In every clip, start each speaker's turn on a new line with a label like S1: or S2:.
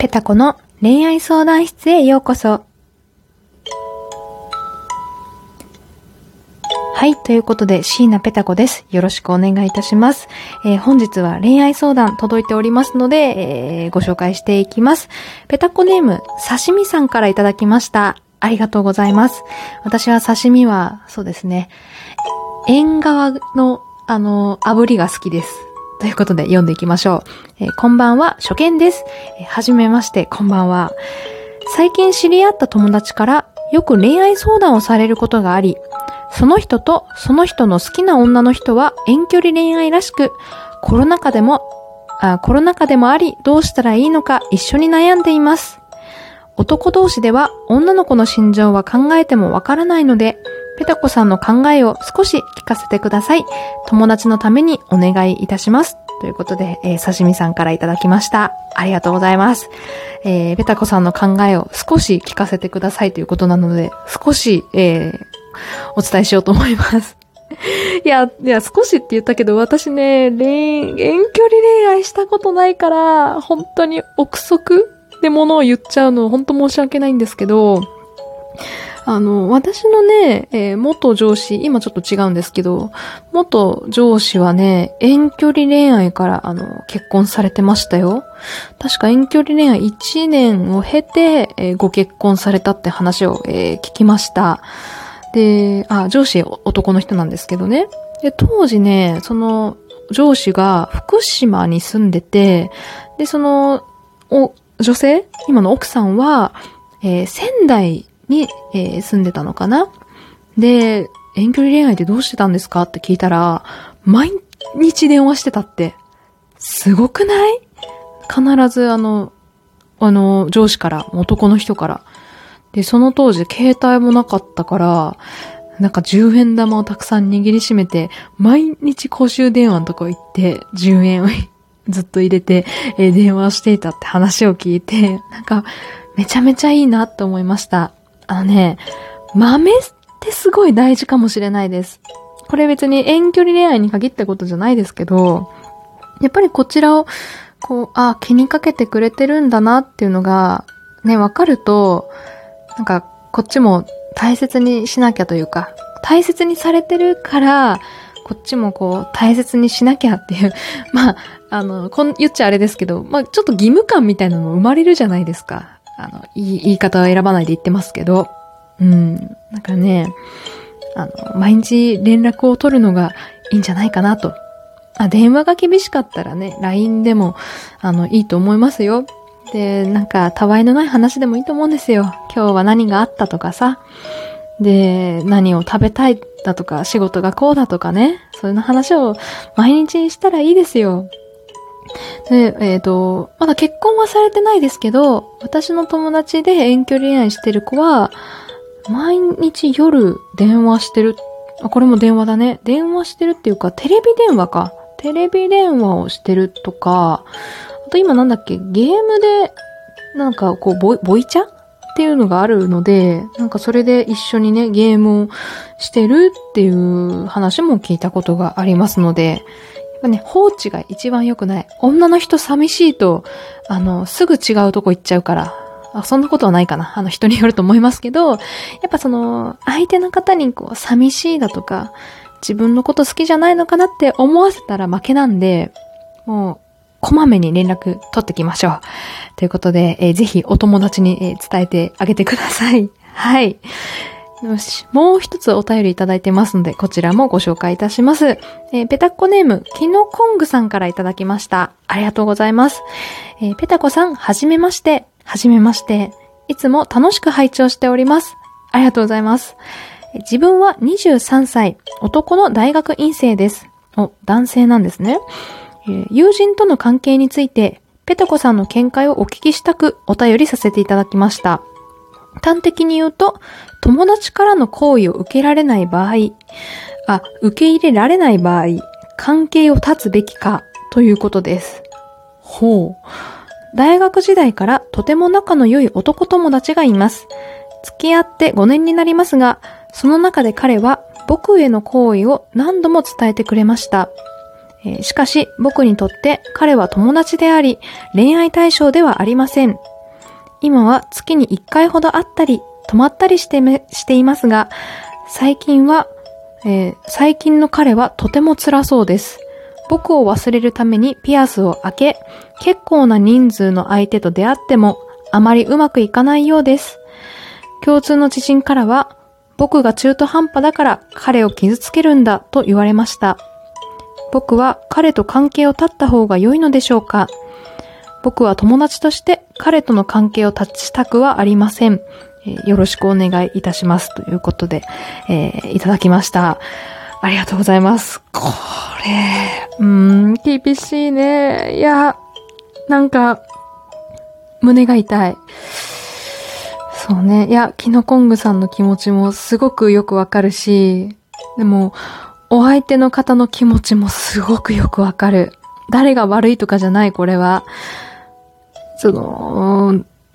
S1: ペタコの恋愛相談室へようこそ。はい。ということで、椎名ペタコです。よろしくお願いいたします。えー、本日は恋愛相談届いておりますので、えー、ご紹介していきます。ペタコネーム、刺身さんからいただきました。ありがとうございます。私は刺身は、そうですね、縁側の、あの、炙りが好きです。ということで読んでいきましょう。えー、こんばんは、初見です。えー、はじめまして、こんばんは。最近知り合った友達からよく恋愛相談をされることがあり、その人とその人の好きな女の人は遠距離恋愛らしく、コロナ禍でも、あコロナ禍でもあり、どうしたらいいのか一緒に悩んでいます。男同士では女の子の心情は考えてもわからないので、ペタコさんの考えを少し聞かせてください。友達のためにお願いいたします。ということで、えー、刺身さんからいただきました。ありがとうございます。えー、ペタコさんの考えを少し聞かせてくださいということなので、少し、えー、お伝えしようと思います。いや、いや、少しって言ったけど、私ね、恋、遠距離恋愛したことないから、本当に憶測でものを言っちゃうの、本当申し訳ないんですけど、あの、私のね、えー、元上司、今ちょっと違うんですけど、元上司はね、遠距離恋愛から、あの、結婚されてましたよ。確か遠距離恋愛1年を経て、えー、ご結婚されたって話を、えー、聞きました。で、あ、上司男の人なんですけどね。で、当時ね、その、上司が福島に住んでて、で、その、お、女性今の奥さんは、えー、仙台に、えー、住んでたのかな？で、遠距離恋愛ってどうしてたんですか？って聞いたら、毎日電話してたって。すごくない？必ずあの、あの、上司から、男の人から。で、その当時携帯もなかったから、なんか10円玉をたくさん握りしめて、毎日公衆電話のとこ行って、10円を ずっと入れて、え、電話していたって話を聞いて、なんか、めちゃめちゃいいなって思いました。あのね、豆ってすごい大事かもしれないです。これ別に遠距離恋愛に限ったことじゃないですけど、やっぱりこちらを、こう、あ、気にかけてくれてるんだなっていうのが、ね、わかると、なんか、こっちも大切にしなきゃというか、大切にされてるから、こっちもこう、大切にしなきゃっていう、まあ、あの、こん、言っちゃあれですけど、まあ、ちょっと義務感みたいなのも生まれるじゃないですか。あの、いい言い方は選ばないで言ってますけど、うん。なんかね、あの、毎日連絡を取るのがいいんじゃないかなと。あ、電話が厳しかったらね、LINE でも、あの、いいと思いますよ。で、なんか、たわいのない話でもいいと思うんですよ。今日は何があったとかさ。で、何を食べたいだとか、仕事がこうだとかね。そういう話を毎日したらいいですよ。で、えっ、ー、と、まだ結婚はされてないですけど、私の友達で遠距離恋愛してる子は、毎日夜電話してる。あ、これも電話だね。電話してるっていうか、テレビ電話か。テレビ電話をしてるとか、あと今なんだっけ、ゲームで、なんかこう、ボイ、ボイチャっていうのがあるので、なんかそれで一緒にね、ゲームをしてるっていう話も聞いたことがありますので、ね、放置が一番良くない。女の人寂しいと、あの、すぐ違うとこ行っちゃうから。あそんなことはないかな。あの、人によると思いますけど、やっぱその、相手の方にこう、寂しいだとか、自分のこと好きじゃないのかなって思わせたら負けなんで、もう、こまめに連絡取ってきましょう。ということで、えー、ぜひお友達に、えー、伝えてあげてください。はい。よし。もう一つお便りいただいてますので、こちらもご紹介いたします。えー、ペタッコネーム、キノコングさんからいただきました。ありがとうございます。えー、ペタコさん、はじめまして。はじめまして。いつも楽しく拝聴しております。ありがとうございます。自分は23歳、男の大学院生です。お、男性なんですね。えー、友人との関係について、ペタコさんの見解をお聞きしたくお便りさせていただきました。端的に言うと、友達からの行為を受けられない場合、あ、受け入れられない場合、関係を断つべきかということです。ほう。大学時代からとても仲の良い男友達がいます。付き合って5年になりますが、その中で彼は僕への行為を何度も伝えてくれました。えーしかし、僕にとって彼は友達であり、恋愛対象ではありません。今は月に1回ほど会ったり、泊まったりしてめしていますが、最近は、えー最近の彼はとても辛そうです。僕を忘れるためにピアスを開け、結構な人数の相手と出会っても、あまりうまくいかないようです。共通の知人からは、僕が中途半端だから彼を傷つけるんだと言われました。僕は彼と関係を断った方が良いのでしょうか僕は友達として彼との関係を断ちたくはありません。えーよろしくお願いいたします。ということで、えーいただきました。ありがとうございます。これ、うーん、厳しいね。いや、なんか、胸が痛い。そうね。いや、キノコングさんの気持ちもすごくよくわかるし、でも、お相手の方の気持ちもすごくよくわかる。誰が悪いとかじゃない、これは。その、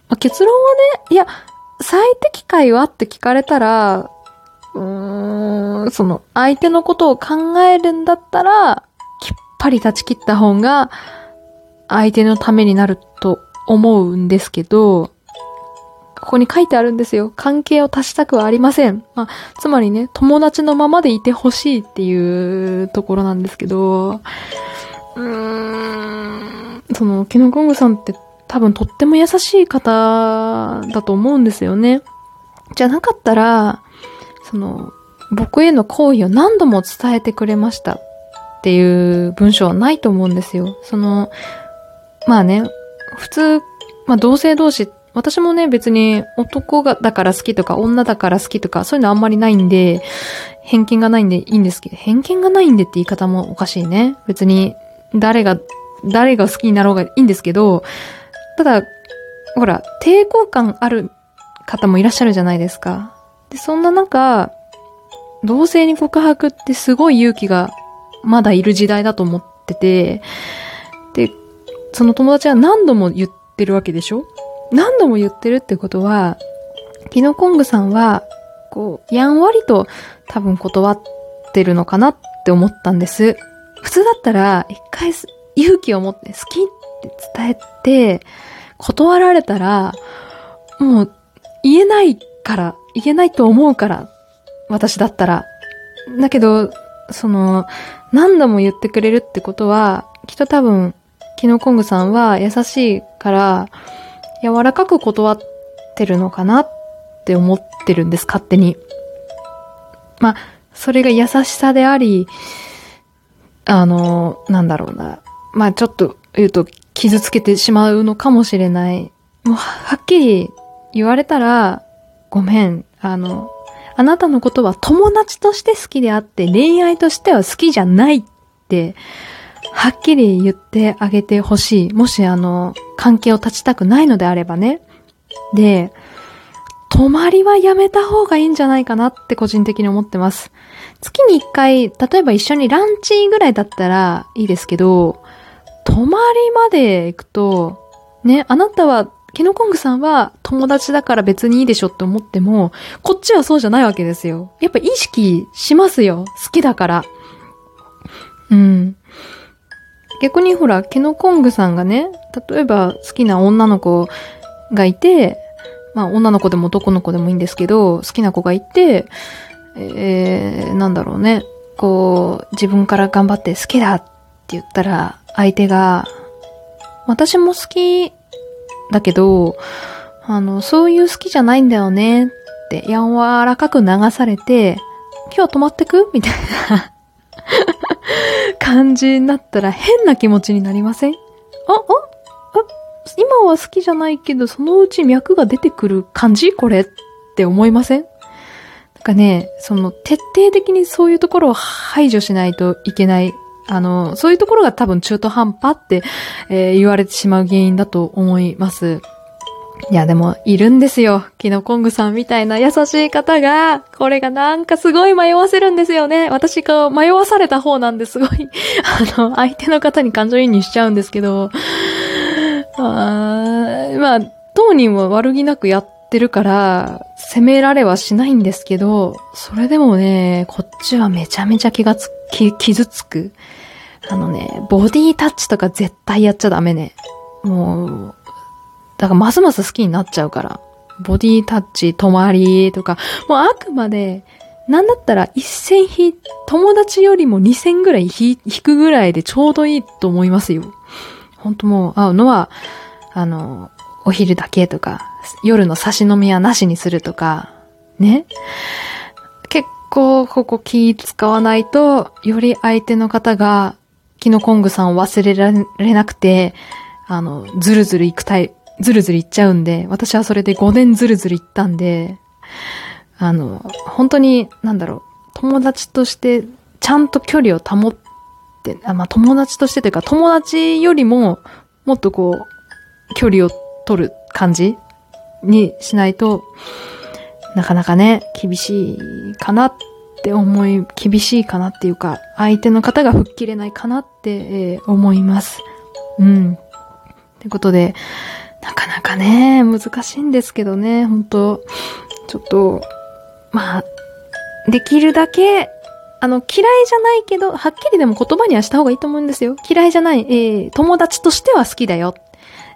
S1: まあ結論はね、いや、最適解はって聞かれたら、うーん、その、相手のことを考えるんだったら、きっぱり断ち切った方が、相手のためになると思うんですけど、ここに書いてあるんですよ。関係を足したくはありません。まあ、つまりね、友達のままでいてほしいっていうところなんですけど、うーん、その、キノコングさんって多分とっても優しい方だと思うんですよね。じゃなかったら、その、僕への好意を何度も伝えてくれましたっていう文章はないと思うんですよ。その、まあね、普通、まあ同性同士、私もね別に男がだから好きとか女だから好きとかそういうのあんまりないんで、偏見がないんでいいんですけど、偏見がないんでって言い方もおかしいね。別に誰が、誰が好きになろうがいいんですけど、ただ、ほら、抵抗感ある方もいらっしゃるじゃないですか。で、そんな中、同性に告白ってすごい勇気がまだいる時代だと思ってて、で、その友達は何度も言ってるわけでしょ？何度も言ってるってことは、キノコングさんは、こう、やんわりと多分断ってるのかなって思ったんです。普通だったら、一回勇気を持って好きっ伝えて、断られたら、もう言えないから、言えないと思うから、私だったら。だけど、その、何度も言ってくれるってことは、きっと多分、キノコングさんは優しいから、柔らかく断ってるのかなって思ってるんです、勝手に。まあ、それが優しさであり、あの、なんだろうな。まあちょっと言うと傷つけてしまうのかもしれない。もうはっきり言われたら、ごめん。あの、あなたのことは友達として好きであって恋愛としては好きじゃないって、はっきり言ってあげてほしい。もしあの、関係を断ちたくないのであればね。で、泊まりはやめた方がいいんじゃないかなって個人的に思ってます。月に一回、例えば一緒にランチぐらいだったらいいですけど、泊まりまで行くと、ね、あなたは、キノコングさんは友達だから別にいいでしょって思っても、こっちはそうじゃないわけですよ。やっぱ意識しますよ。好きだから。うん。逆にほら、キノコングさんがね、例えば好きな女の子がいて、まあ女の子でも男の子でもいいんですけど、好きな子がいて、えー、なんだろうね。こう、自分から頑張って好きだって言ったら、相手が、私も好きだけど、あの、そういう好きじゃないんだよねって柔らかく流されて、今日泊まってく？みたいな 感じになったら変な気持ちになりません？あ、あ、あ、今は好きじゃないけど、そのうち脈が出てくる感じ？これって思いません？なんかね、その徹底的にそういうところを排除しないといけない。あの、そういうところが多分中途半端って、えー言われてしまう原因だと思います。いや、でも、いるんですよ。キノコングさんみたいな優しい方が、これがなんかすごい迷わせるんですよね。私が迷わされた方なんですごい、あの、相手の方に感情移入しちゃうんですけど、あまあ、当人は悪気なくやってるから、責められはしないんですけど、それでもね、こっちはめちゃめちゃ気がつ、き傷つく。あのね、ボディタッチとか絶対やっちゃダメね。もう、だからますます好きになっちゃうから。ボディタッチ、泊まりとか、もうあくまで、なんだったら一線引、友達よりも二線ぐらい引くぐらいでちょうどいいと思いますよ。本当もう会うのは、あの、お昼だけとか、夜の差し飲みはなしにするとか、ね。結構ここ気使わないと、より相手の方が、キノコングさんを忘れられなくて、あの、ずるずる行くタイプ、ずるずる行っちゃうんで、私はそれで5年ずるずる行ったんで、あの、本当に、なんだろう、友達として、ちゃんと距離を保って、あまあ、友達としてというか、友達よりも、もっとこう、距離を取る感じにしないと、なかなかね、厳しいかなって思い、厳しいかなっていうか、相手の方が吹っ切れないかなって、えー、思います。うん。ってことで、なかなかね、難しいんですけどね、本当ちょっと、まあ、できるだけ、あの、嫌いじゃないけど、はっきりでも言葉にはした方がいいと思うんですよ。嫌いじゃない、えー、友達としては好きだよ。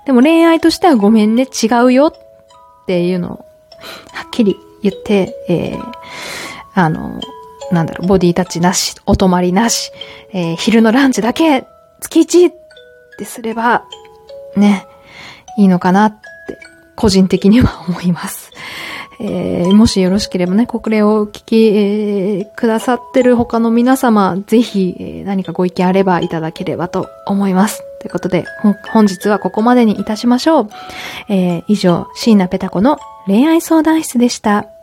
S1: でも恋愛としてはごめんね、違うよっていうのを、はっきり言って、えー、あの、なんだろう、ボディタッチなし、お泊まりなし、えー、昼のランチだけ、月1ってすれば、ね、いいのかなって、個人的には思います。えー、もしよろしければね、国連をお聞き、えー、くださってる他の皆様、ぜひ、えー、何かご意見あればいただければと思います。ということで、本日はここまでにいたしましょう。えー、以上、椎名ペタ子の恋愛相談室でした。